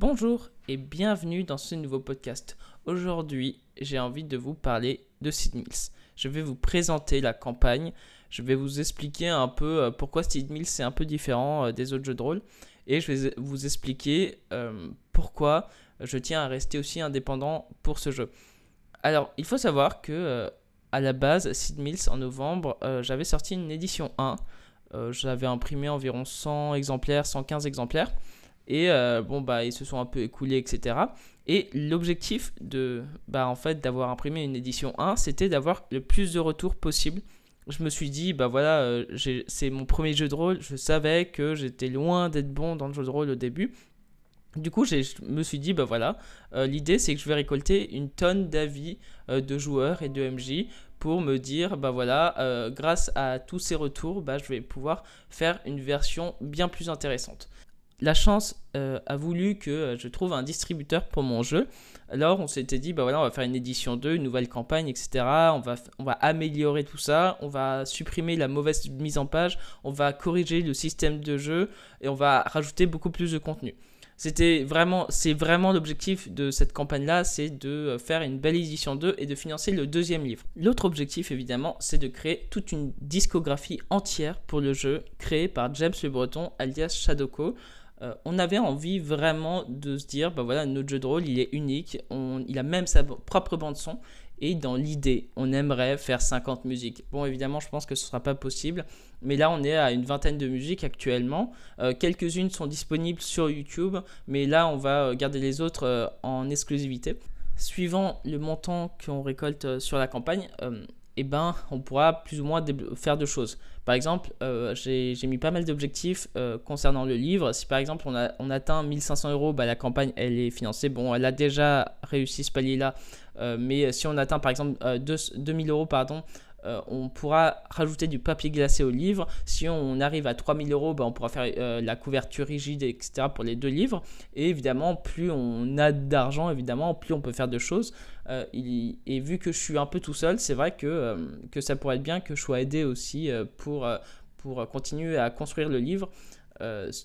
Bonjour et bienvenue dans ce nouveau podcast. Aujourd'hui, j'ai envie de vous parler de Sid Mills. Je vais vous présenter la campagne, je vais vous expliquer un peu euh, pourquoi Sid Mills est un peu différent euh, des autres jeux de rôle et je vais vous expliquer euh, pourquoi je tiens à rester aussi indépendant pour ce jeu. Alors, il faut savoir que à la base, Sid Mills en novembre, j'avais sorti une édition 1. j'avais imprimé environ 100 exemplaires, 115 exemplaires. Et euh, bon, bah, ils se sont un peu écoulés, etc. Et l'objectif de, bah, en fait, d'avoir imprimé une édition 1, c'était d'avoir le plus de retours possible. Je me suis dit, bah voilà, euh, c'est mon premier jeu de rôle. Je savais que j'étais loin d'être bon dans le jeu de rôle au début. Du coup, je me suis dit, bah voilà, euh, l'idée c'est que je vais récolter une tonne d'avis de joueurs et de MJ pour me dire, bah voilà, grâce à tous ces retours, bah, je vais pouvoir faire une version bien plus intéressante la chance euh, a voulu que euh, je trouve un distributeur pour mon jeu. Alors on s'était dit, bah voilà, on va faire une édition 2, une nouvelle campagne, etc. On va, améliorer tout ça, on va supprimer la mauvaise mise en page, on va corriger le système de jeu et on va rajouter beaucoup plus de contenu. C'était vraiment, c'est vraiment l'objectif de cette campagne-là, c'est de euh, faire une belle édition 2 et de financer le deuxième livre. L'autre objectif, évidemment, c'est de créer toute une discographie entière pour le jeu, créée par James Le Breton, alias Shadowco. Euh, on avait envie vraiment de se dire, bah voilà, notre jeu de rôle, il est unique, il a même sa propre bande son, et dans l'idée, on aimerait faire 50 musiques. Bon, évidemment, je pense que ce ne sera pas possible, mais là, on est à une vingtaine de musiques actuellement. Euh, quelques-unes sont disponibles sur YouTube, mais là, on va euh, garder les autres en exclusivité. Suivant le montant qu'on récolte sur la campagne, eh ben, on pourra plus ou moins faire deux choses. Par exemple, euh, j'ai mis pas mal d'objectifs euh, concernant le livre. Si par exemple on, atteint 1500 euros, bah, la campagne elle est financée. Bon, elle a déjà réussi ce palier-là, euh, mais si on atteint par exemple 2000 euros, pardon, euh, on pourra rajouter du papier glacé au livre. Si on arrive à 3000 euros, ben, on pourra faire euh, la couverture rigide, etc. pour les deux livres. Et évidemment, plus on a d'argent, évidemment, plus on peut faire de choses. Euh, et vu que je suis un peu tout seul, c'est vrai que, ça pourrait être bien que je sois aidé aussi pour, continuer à construire le livre.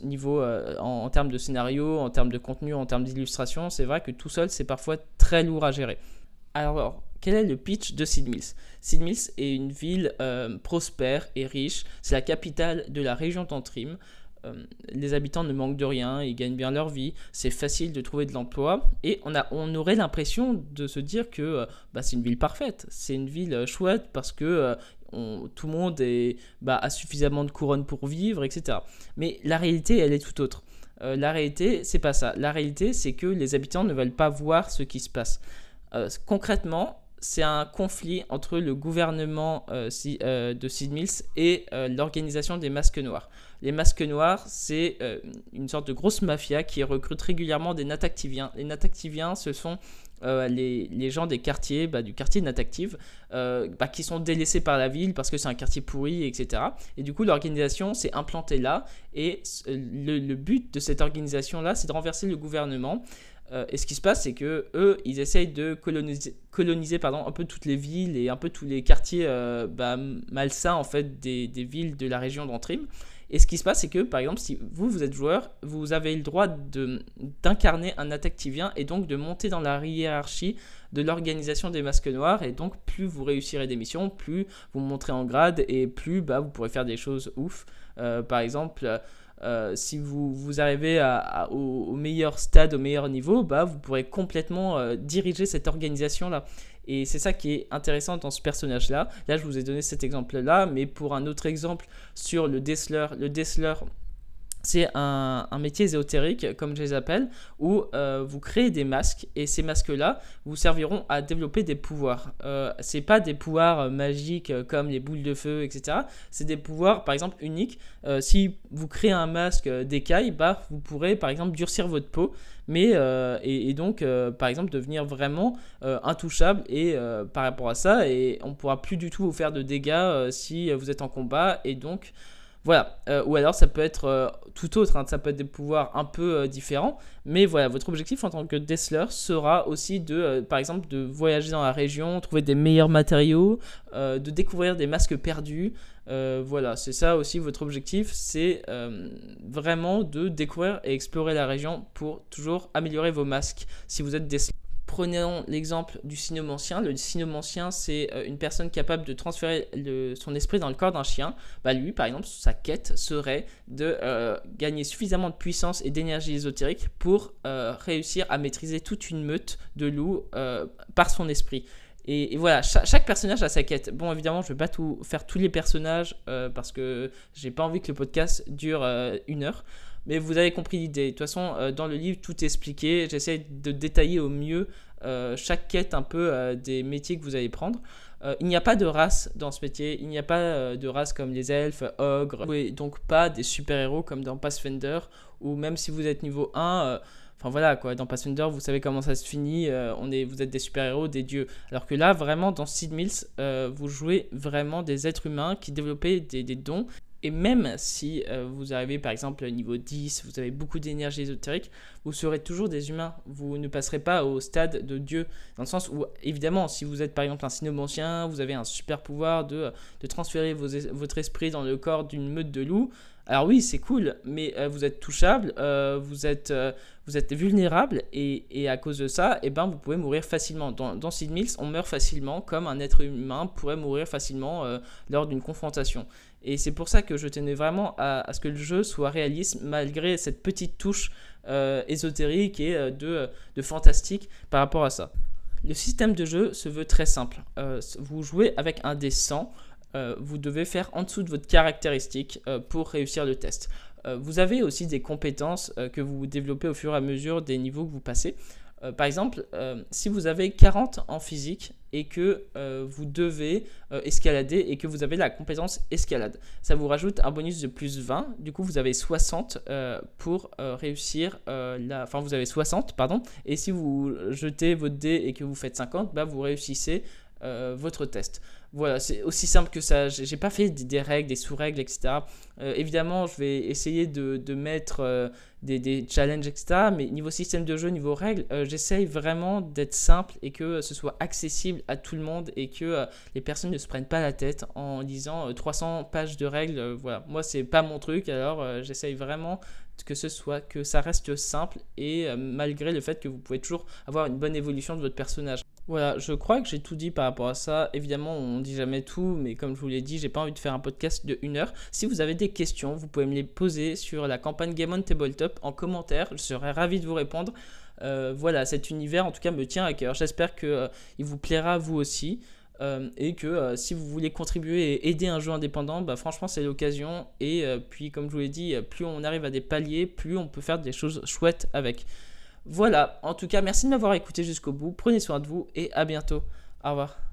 niveau en, en, termes de scénario, en termes de contenu, en termes d'illustration, c'est vrai que tout seul c'est parfois très lourd à gérer. Alors, quel est le pitch de Sid Mills? Est une ville euh, prospère et riche. C'est la capitale de la région d'Antrim. Euh, les habitants ne manquent de rien, ils gagnent bien leur vie, c'est facile de trouver de l'emploi et on, a, on aurait l'impression de se dire que euh, bah, c'est une ville parfaite, c'est une ville chouette parce que tout le monde est, bah, a suffisamment de couronne pour vivre, etc. Mais la réalité, elle est tout autre. la réalité, c'est pas ça. La réalité, c'est que les habitants ne veulent pas voir ce qui se passe. concrètement, c'est un conflit entre le gouvernement euh, euh, de Sid Mills et euh, l'organisation des masques noirs. Les masques noirs, c'est une sorte de grosse mafia qui recrute régulièrement des natactiviens. Les natactiviens, ce sont les, gens des quartiers, bah, du quartier natactive, bah, qui sont délaissés par la ville parce que c'est un quartier pourri, etc. Et du coup, l'organisation s'est implantée là. Et le but de cette organisation-là, c'est de renverser le gouvernement euh, et ce qui se passe, c'est que eux, ils essayent de coloniser, pardon, un peu toutes les villes et un peu tous les quartiers euh, bah, malsains en fait des, villes de la région d'Antrim. Et ce qui se passe, c'est que par exemple, si vous, vous êtes joueur, vous avez le droit d'incarner un attacktivien et donc de monter dans la hiérarchie de l'organisation des masques noirs. Et donc, plus vous réussirez des missions, plus vous monterez en grade et plus bah, vous pourrez faire des choses ouf. Euh, par exemple, euh, si vous, vous arrivez au, meilleur stade, au meilleur niveau, bah, vous pourrez complètement euh, diriger cette organisation-là. Et c'est ça qui est intéressant dans ce personnage-là. Là, je vous ai donné cet exemple-là, mais pour un autre exemple sur le Dessler, le Dessler c'est un, métier ésotérique, comme je les appelle, où euh, vous créez des masques et ces masques-là vous serviront à développer des pouvoirs. Euh, c'est pas des pouvoirs euh, magiques euh, comme les boules de feu, etc. C'est des pouvoirs, par exemple, uniques. si vous créez un masque d'écaille, bah, vous pourrez, par exemple, durcir votre peau, mais et, donc, par exemple, devenir vraiment intouchable par rapport à ça, et on pourra plus du tout vous faire de dégâts si vous êtes en combat et donc Voilà, euh, ou alors ça peut être euh, tout autre, hein. ça peut être des pouvoirs un peu euh, différents, mais voilà, votre objectif en tant que Dessler sera aussi de, par exemple, de voyager dans la région, trouver des meilleurs matériaux, de découvrir des masques perdus. voilà, c'est ça aussi votre objectif, c'est vraiment de découvrir et explorer la région pour toujours améliorer vos masques si vous êtes Dessler. Prenons l'exemple du cynomancien. Le cynomancien, c'est euh, une personne capable de transférer son esprit dans le corps d'un chien. Bah, lui, par exemple, sa quête serait de euh, gagner suffisamment de puissance et d'énergie ésotérique pour euh, réussir à maîtriser toute une meute de loups par son esprit. Et, voilà, chaque, personnage a sa quête. Bon, évidemment, je ne vais pas tout, faire tous les personnages parce que j'ai pas envie que le podcast dure une heure. Mais vous avez compris l'idée. De toute façon, euh, dans le livre, tout est expliqué. J'essaie de détailler au mieux euh, chaque quête un peu euh, des métiers que vous allez prendre. il n'y a pas de race dans ce métier. Il n'y a pas de race comme les elfes, ogres. Et donc pas des super-héros comme dans Pathfinder. Ou même si vous êtes niveau 1... Enfin voilà quoi, dans Pathfinder, vous savez comment ça se finit, on est, vous êtes des super-héros, des dieux. Alors que là, vraiment, dans Sid Mills, vous jouez vraiment des êtres humains qui développent des, des dons et même si euh, vous arrivez par exemple au niveau 10, vous avez beaucoup d'énergie ésotérique, vous serez toujours des humains. Vous ne passerez pas au stade de Dieu. Dans le sens où, évidemment, si vous êtes par exemple un cynomancien, vous avez un super pouvoir de, de transférer votre esprit dans le corps d'une meute de loups. Alors oui, c'est cool, mais euh, vous êtes touchable, euh, vous, êtes, vous êtes vulnérable, et, et, à cause de ça, eh ben, vous pouvez mourir facilement. Dans, dans Sid Mills, on meurt facilement, comme un être humain pourrait mourir facilement lors d'une confrontation. Et c'est pour ça que je tenais vraiment à, ce que le jeu soit réaliste malgré cette petite touche euh, ésotérique et euh, de, de, fantastique par rapport à ça. Le système de jeu se veut très simple. Euh, vous jouez avec un dé 100. Vous devez faire en dessous de votre caractéristique pour réussir le test. vous avez aussi des compétences que vous développez au fur et à mesure des niveaux que vous passez. Euh, par exemple, euh, si vous avez 40 en physique et que euh, vous devez escalader et que vous avez la compétence escalade, ça vous rajoute un bonus de plus 20. Du coup, vous avez 60 pour réussir la. Enfin, vous avez 60, pardon. Et si vous jetez votre dé et que vous faites 50, bah, vous réussissez votre test. Voilà, c'est aussi simple que ça. J'ai pas fait des, règles, des sous-règles, etc. Euh, évidemment, je vais essayer de, de mettre euh, des, des, challenges, etc. Mais niveau système de jeu, niveau règles, euh, j'essaye vraiment d'être simple et que ce soit accessible à tout le monde et que les personnes ne se prennent pas la tête en lisant 300 pages de règles. voilà, moi, c'est pas mon truc. Alors, j'essaye vraiment que ce soit que ça reste simple et malgré le fait que vous pouvez toujours avoir une bonne évolution de votre personnage. Voilà, je crois que j'ai tout dit par rapport à ça. Évidemment, on dit jamais tout, mais comme je vous l'ai dit, j'ai pas envie de faire un podcast de une heure. Si vous avez des questions, vous pouvez me les poser sur la campagne Game on Tabletop en commentaire. Je serais ravi de vous répondre. Euh, voilà, cet univers en tout cas me tient à cœur. J'espère qu'il euh, vous plaira vous aussi. Euh, et que si vous voulez contribuer et aider un jeu indépendant, bah, franchement c'est l'occasion. Et puis comme je vous l'ai dit, plus on arrive à des paliers, plus on peut faire des choses chouettes avec. Voilà, en tout cas, merci de m'avoir écouté jusqu'au bout. Prenez soin de vous et à bientôt. Au revoir.